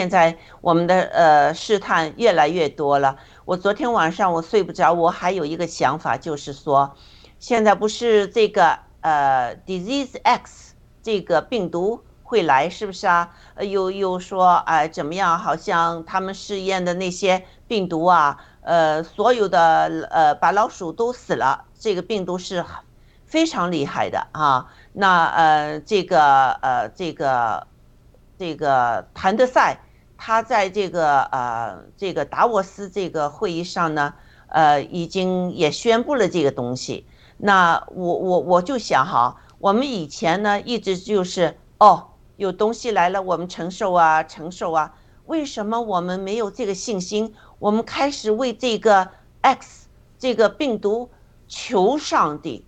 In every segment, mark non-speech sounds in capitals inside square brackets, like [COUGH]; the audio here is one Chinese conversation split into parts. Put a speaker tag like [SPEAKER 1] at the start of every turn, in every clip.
[SPEAKER 1] 现在我们的呃试探越来越多了。我昨天晚上我睡不着，我还有一个想法，就是说，现在不是这个呃 disease X 这个病毒会来，是不是啊？呃，又又说哎怎么样？好像他们试验的那些病毒啊，呃，所有的呃把老鼠都死了，这个病毒是非常厉害的啊。那呃这个呃这个这个谭德赛。他在这个呃这个达沃斯这个会议上呢，呃，已经也宣布了这个东西。那我我我就想哈，我们以前呢一直就是哦，有东西来了，我们承受啊承受啊。为什么我们没有这个信心？我们开始为这个 X 这个病毒求上帝，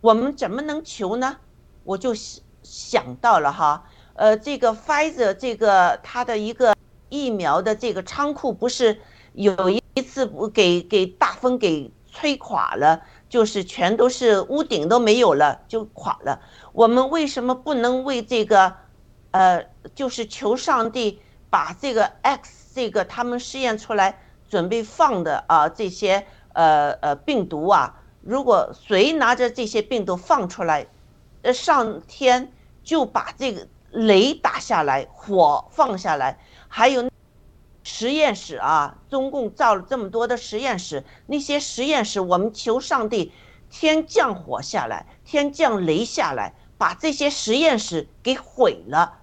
[SPEAKER 1] 我们怎么能求呢？我就想到了哈，呃，这个 Pfizer 这个它的一个。疫苗的这个仓库不是有一次不给给大风给吹垮了，就是全都是屋顶都没有了就垮了。我们为什么不能为这个，呃，就是求上帝把这个 X 这个他们试验出来准备放的啊这些呃呃病毒啊，如果谁拿着这些病毒放出来，呃上天就把这个雷打下来，火放下来。还有实验室啊，中共造了这么多的实验室，那些实验室，我们求上帝，天降火下来，天降雷下来，把这些实验室给毁了，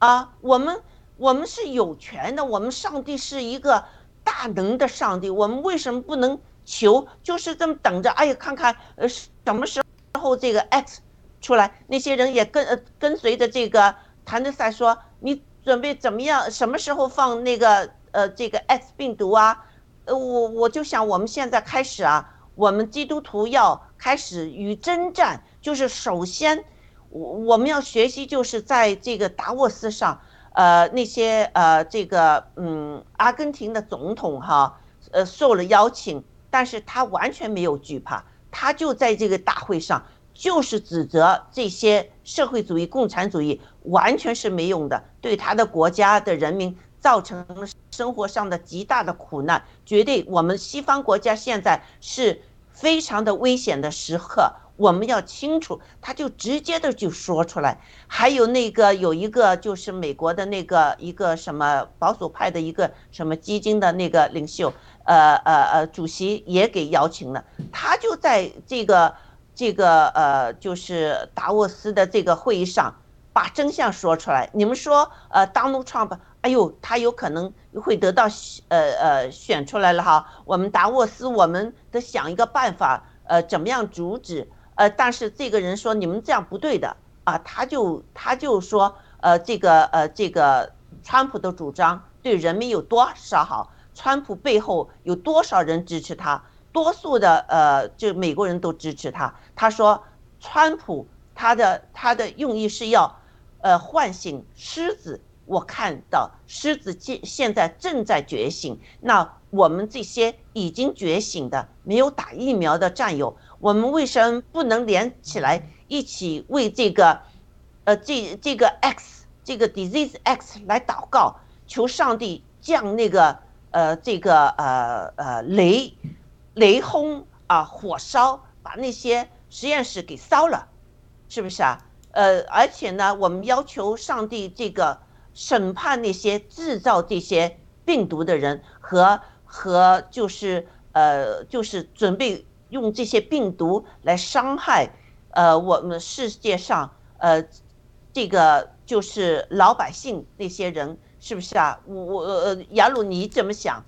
[SPEAKER 1] 啊，我们我们是有权的，我们上帝是一个大能的上帝，我们为什么不能求？就是这么等着，哎呀，看看呃什么时候这个 X 出来，那些人也跟呃跟随着这个谭德赛说你。准备怎么样？什么时候放那个呃这个 X 病毒啊？呃，我我就想我们现在开始啊，我们基督徒要开始与征战，就是首先我我们要学习，就是在这个达沃斯上，呃那些呃这个嗯阿根廷的总统哈，呃受了邀请，但是他完全没有惧怕，他就在这个大会上。就是指责这些社会主义、共产主义完全是没用的，对他的国家的人民造成生活上的极大的苦难。绝对，我们西方国家现在是非常的危险的时刻，我们要清楚。他就直接的就说出来。还有那个有一个就是美国的那个一个什么保守派的一个什么基金的那个领袖，呃呃呃，主席也给邀请了，他就在这个。这个呃，就是达沃斯的这个会议上，把真相说出来。你们说，呃，Donald Trump，哎呦，他有可能会得到呃呃选出来了哈。我们达沃斯，我们得想一个办法，呃，怎么样阻止？呃，但是这个人说你们这样不对的啊，他就他就说，呃，这个呃这个川普的主张对人民有多少好？川普背后有多少人支持他？多数的呃，就美国人都支持他。他说，川普他的他的用意是要，呃，唤醒狮子。我看到狮子现现在正在觉醒。那我们这些已经觉醒的、没有打疫苗的战友，我们为什么不能连起来一起为这个，呃，这这个 X 这个 disease X 来祷告，求上帝降那个呃这个呃呃雷。雷轰啊，火烧，把那些实验室给烧了，是不是啊？呃，而且呢，我们要求上帝这个审判那些制造这些病毒的人和和就是呃就是准备用这些病毒来伤害呃我们世界上呃这个就是老百姓那些人，是不是啊？我我呃雅鲁你怎么想？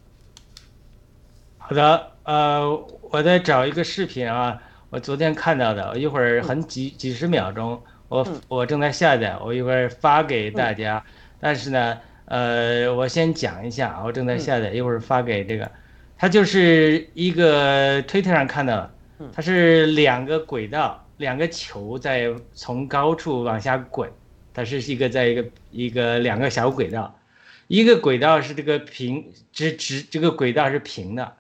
[SPEAKER 2] 好的。呃，我在找一个视频啊，我昨天看到的，我一会儿很几几十秒钟，我我正在下载，我一会儿发给大家。但是呢，呃，我先讲一下，我正在下载，一会儿发给这个。它就是一个推特上看到，它是两个轨道，两个球在从高处往下滚，它是一个在一个一个两个小轨道，一个轨道是这个平直直，这个轨道是平的。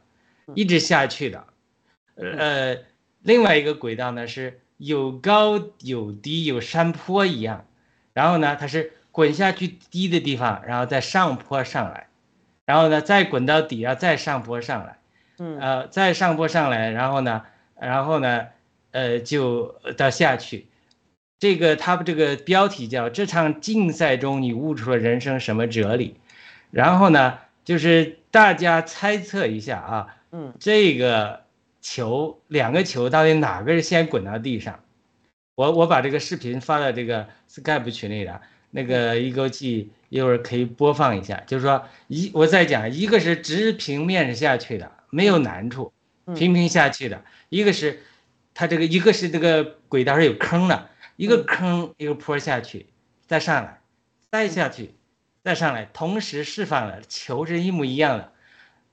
[SPEAKER 2] 一直下去的，呃，另外一个轨道呢是有高有低，有山坡一样，然后呢它是滚下去低的地方，然后再上坡上来，然后呢再滚到底下再上坡上来，
[SPEAKER 1] 嗯。
[SPEAKER 2] 呃再上坡上来，然后呢然后呢呃就到下去。这个他们这个标题叫这场竞赛中你悟出了人生什么哲理？然后呢就是大家猜测一下啊，
[SPEAKER 1] 嗯
[SPEAKER 2] 这个球两个球到底哪个是先滚到地上？我我把这个视频发到这个 Skype 群里了，那个一勾记一会儿可以播放一下。就是说一我再讲，一个是直平面下去的，没有难处，
[SPEAKER 1] 嗯
[SPEAKER 2] 平平下去的；一个是它这个一个是这个轨道上有坑的，一个
[SPEAKER 1] 嗯
[SPEAKER 2] 坑一个坡下去，再上来，再下去，再上来，同时释放了球是一模一样的。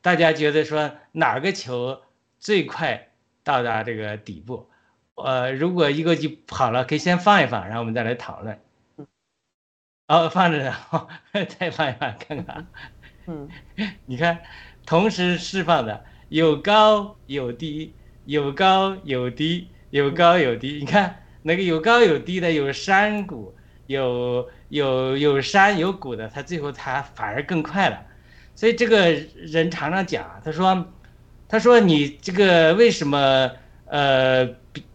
[SPEAKER 2] 大家觉得说哪个球最快到达这个底部？呃，如果一个就跑了，可以先放一放，然后我们再来讨论。哦，放着呢，[LAUGHS] 再放一放看看。
[SPEAKER 1] 嗯 [LAUGHS]
[SPEAKER 2] 你看，同时释放的有高有低，有高有低，有高有低。你看那个有高有低的，有山谷，有有有山有谷的，它最后它反而更快了。所以这个人常常讲，他说，他说你这个为什么呃，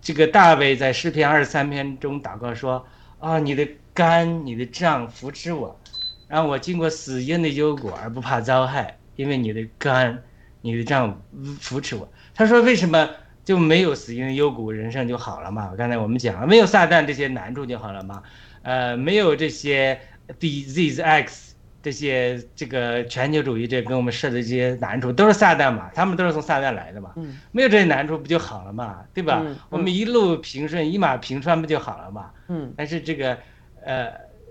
[SPEAKER 2] 这个大卫在诗篇二十三篇中祷告说啊，你的肝、你的脏扶持我，让我经过死荫的幽谷而不怕遭害，因为你的肝、你的脏扶持我。他说为什么就没有死荫的幽谷，人生就好了嘛？刚才我们讲了，没有撒旦这些难处就好了嘛？呃，没有这些 disease X 这些这个全球主义这跟我们设的这些难处，都是撒旦嘛？他们都是从撒旦来的嘛？
[SPEAKER 1] 嗯
[SPEAKER 2] 没有这些难处不就好了嘛？对吧？
[SPEAKER 1] 嗯
[SPEAKER 2] 我们一路平顺，一马平川不就好了嘛？
[SPEAKER 1] 嗯
[SPEAKER 2] 但是这个，呃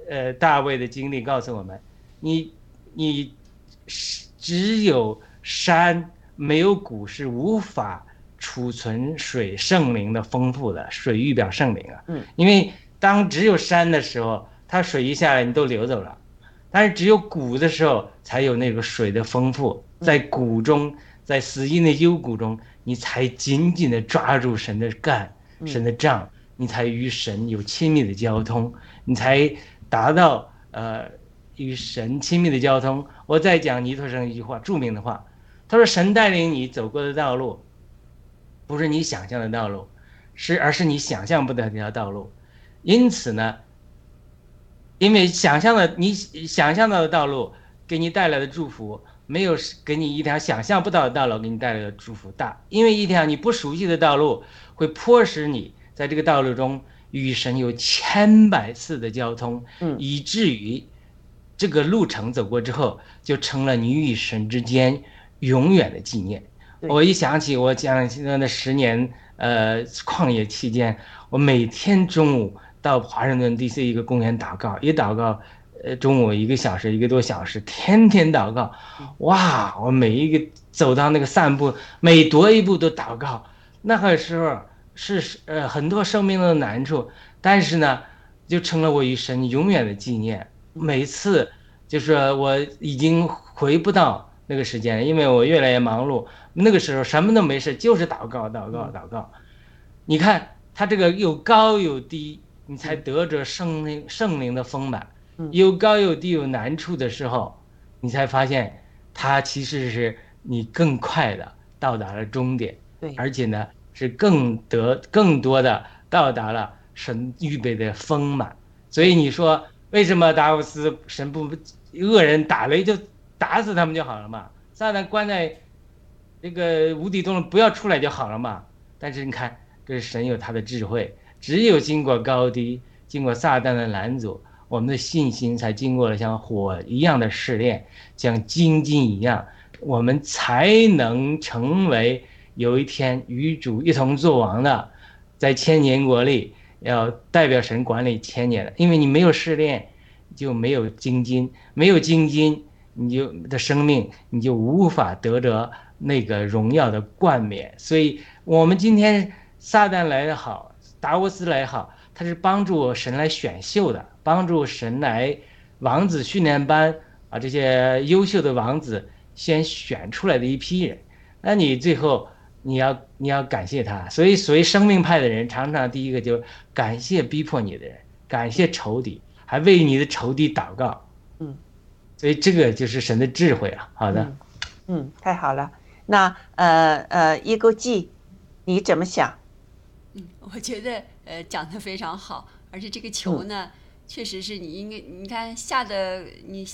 [SPEAKER 2] 呃，大卫的经历告诉我们，你你是只有山没有谷是无法储存水圣灵的丰富的，水预表圣灵啊。
[SPEAKER 1] 嗯。
[SPEAKER 2] 因为当只有山的时候，它水一下来你都流走了，但是只有谷的时候才有那个水的丰富，在谷中，在死荫的幽谷中，你才紧紧的抓住神的干，神的杖。你才与神有亲密的交通，你才达到呃与神亲密的交通。我再讲尼托生一句话，著名的话，他说：“神带领你走过的道路，不是你想象的道路，是而是你想象不到的一条道路。因此呢，因为想象的你想象到的道路给你带来的祝福，没有给你一条想象不到的道路给你带来的祝福大，因为一条你不熟悉的道路会迫使你。”在这个道路中与神有千百次的交通，
[SPEAKER 1] 嗯
[SPEAKER 2] 以至于这个路程走过之后，就成了你与神之间永远的纪念。我一想起我讲的那十年呃旷野期间，我每天中午到华盛顿 D.C. 一个公园祷告，一祷告，呃中午一个小时一个多小时，[LAUGHS] 天天祷告，哇！我每一个走到那个散步，每踱一步都祷告，那个时候。是呃很多生命的难处，但是呢，就成了我与神永远的纪念。每次就是我已经回不到那个时间了，因为我越来越忙碌。那个时候什么都没事，就是祷告、祷告、祷告。你看他这个有高有低，你才得着圣灵圣灵的丰满。有高有低有难处的时候，你才发现他其实是你更快的到达了终点。
[SPEAKER 1] 对，
[SPEAKER 2] 而且呢。是更得更多的到达了神预备的丰满，所以你说为什么达沃斯神不恶人打雷就打死他们就好了嘛？撒旦关在这个无底洞里不要出来就好了嘛？但是你看，这是神有他的智慧，只有经过高低，经过撒旦的拦阻，我们的信心才经过了像火一样的试炼，像金金一样，我们才能成为。有一天与主一同作王的，在千年国里要代表神管理千年的，因为你没有试炼，就没有精金，没有精金，你就的生命你就无法得着那个荣耀的冠冕。所以，我们今天撒旦来的好，达沃斯来好，他是帮助神来选秀的，帮助神来王子训练班啊这些优秀的王子先选出来的一批人，那你最后。你要你要感谢他，所以所谓生命派的人，常常第一个就感谢逼迫你的人，感谢仇敌，还还为你的仇敌祷告。
[SPEAKER 1] 嗯，
[SPEAKER 2] 所以这个就是神的智慧啊。好的，
[SPEAKER 1] 嗯，太好了。那呃呃，一个记，你怎么想？
[SPEAKER 3] 嗯，我觉得呃讲的非常好，而且这个球呢，确实是你应该你看下的你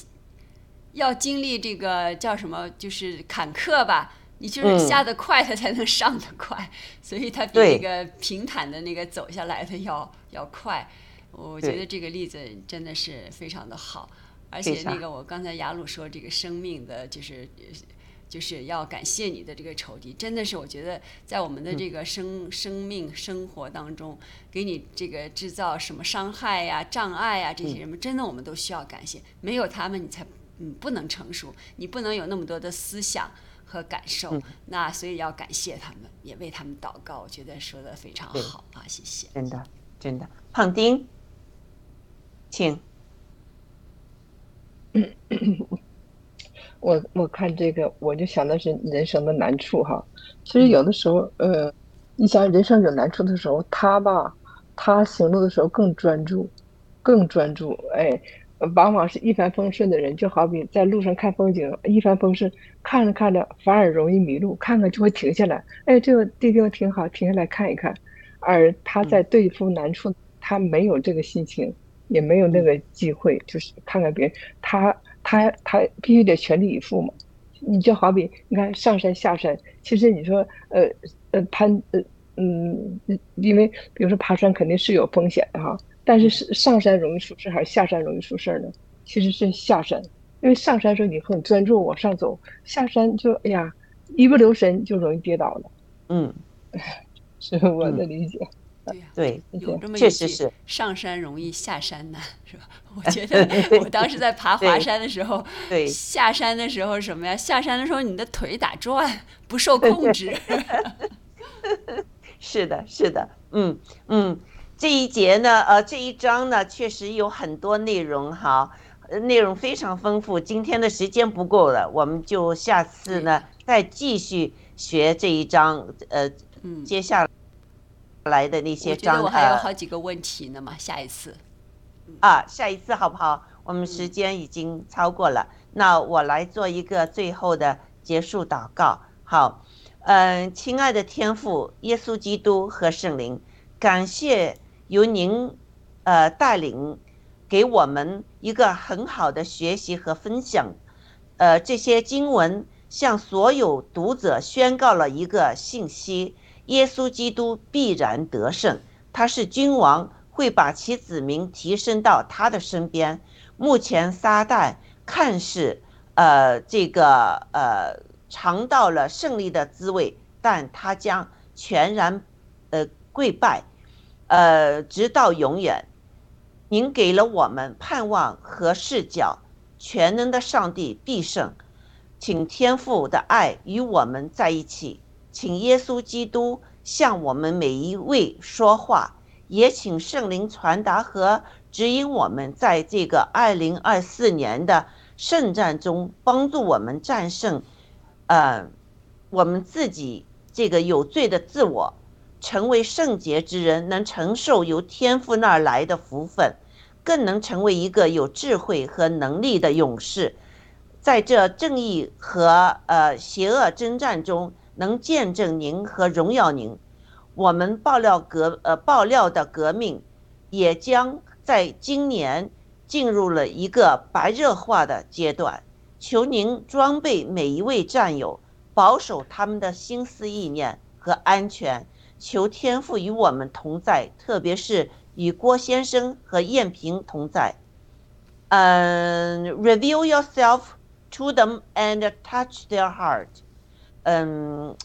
[SPEAKER 3] 要经历这个叫什么，就是坎坷吧。你就是下得快，它才能上得快，所以它比那个平坦的那个走下来的要要快。我觉得这个例子真的是非常的好，而且那个我刚才雅鲁说这个生命的就是就是要感谢你的这个仇敌，真的是我觉得在我们的这个生生命生活当中，给你这个制造什么伤害呀、障碍呀这些人们，真的我们都需要感谢，没有他们你才嗯不能成熟，你不能有那么多的思想。和感受，那所以要感谢他们，也为他们祷告。我觉得说的非常好啊，谢谢。
[SPEAKER 1] 真的，真的，胖丁，请。[LAUGHS]
[SPEAKER 4] 我我看这个，我就想的是人生的难处哈。其实有的时候，呃，你想人生有难处的时候，他吧，他行动的时候更专注，更专注，哎。往往是一帆风顺的人，就好比在路上看风景，一帆风顺，看着看着反而容易迷路，看看就会停下来。哎，这个地方挺好，停下来看一看。而他在对付难处，他没有这个心情，也没有那个机会，就是看看别人。他他他必须得全力以赴嘛。你就好比你看上山下山，其实你说呃呃攀呃嗯，因为比如说爬山肯定是有风险的哈。但是是上山容易出事还是下山容易出事呢？其实是下山，因为上山时候你很专注往上走，下山就哎呀一不留神就容易跌倒了。
[SPEAKER 1] 嗯，[LAUGHS]
[SPEAKER 4] 是我的理解。
[SPEAKER 1] 对
[SPEAKER 3] 对，有这么
[SPEAKER 1] 确实是
[SPEAKER 3] 上山容易下山难，是吧？[LAUGHS] 我觉得我当时在爬华山的时候，
[SPEAKER 1] 对
[SPEAKER 3] 下山的时候什么呀？下山的时候你的腿打转，不受控制。[LAUGHS]
[SPEAKER 1] 是的，是的，嗯嗯。这一节呢，呃，这一章呢，确实有很多内容哈，内容非常丰富。今天的时间不够了，我们就下次呢再继续学这一章，呃，接下来的那些章。
[SPEAKER 3] 我我还有好几个问题呢嘛，下一次。
[SPEAKER 1] 啊，下一次好不好？我们时间已经超过了，那我来做一个最后的结束祷告。好，嗯，亲爱的天父耶稣基督和圣灵，感谢。由您，呃，带领，给我们一个很好的学习和分享，呃，这些经文向所有读者宣告了一个信息：耶稣基督必然得胜，他是君王，会把其子民提升到他的身边。目前撒旦看似，呃，这个呃尝到了胜利的滋味，但他将全然，呃，跪拜。呃，直到永远，您给了我们盼望和视角。全能的上帝必胜，请天父的爱与我们在一起，请耶稣基督向我们每一位说话，也请圣灵传达和指引我们，在这个二零二四年的圣战中，帮助我们战胜，呃，我们自己这个有罪的自我。成为圣洁之人，能承受由天赋那儿来的福分，更能成为一个有智慧和能力的勇士，在这正义和呃邪恶征战中，能见证您和荣耀您。我们爆料革呃爆料的革命，也将在今年进入了一个白热化的阶段。求您装备每一位战友，保守他们的心思意念和安全。求天赋与我们同在，特别是与郭先生和燕平同在。嗯，reveal yourself to them and touch their heart。嗯，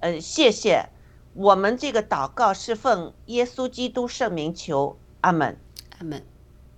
[SPEAKER 1] 嗯，谢谢。我们这个祷告是奉耶稣基督圣名求，阿门，
[SPEAKER 3] 阿门。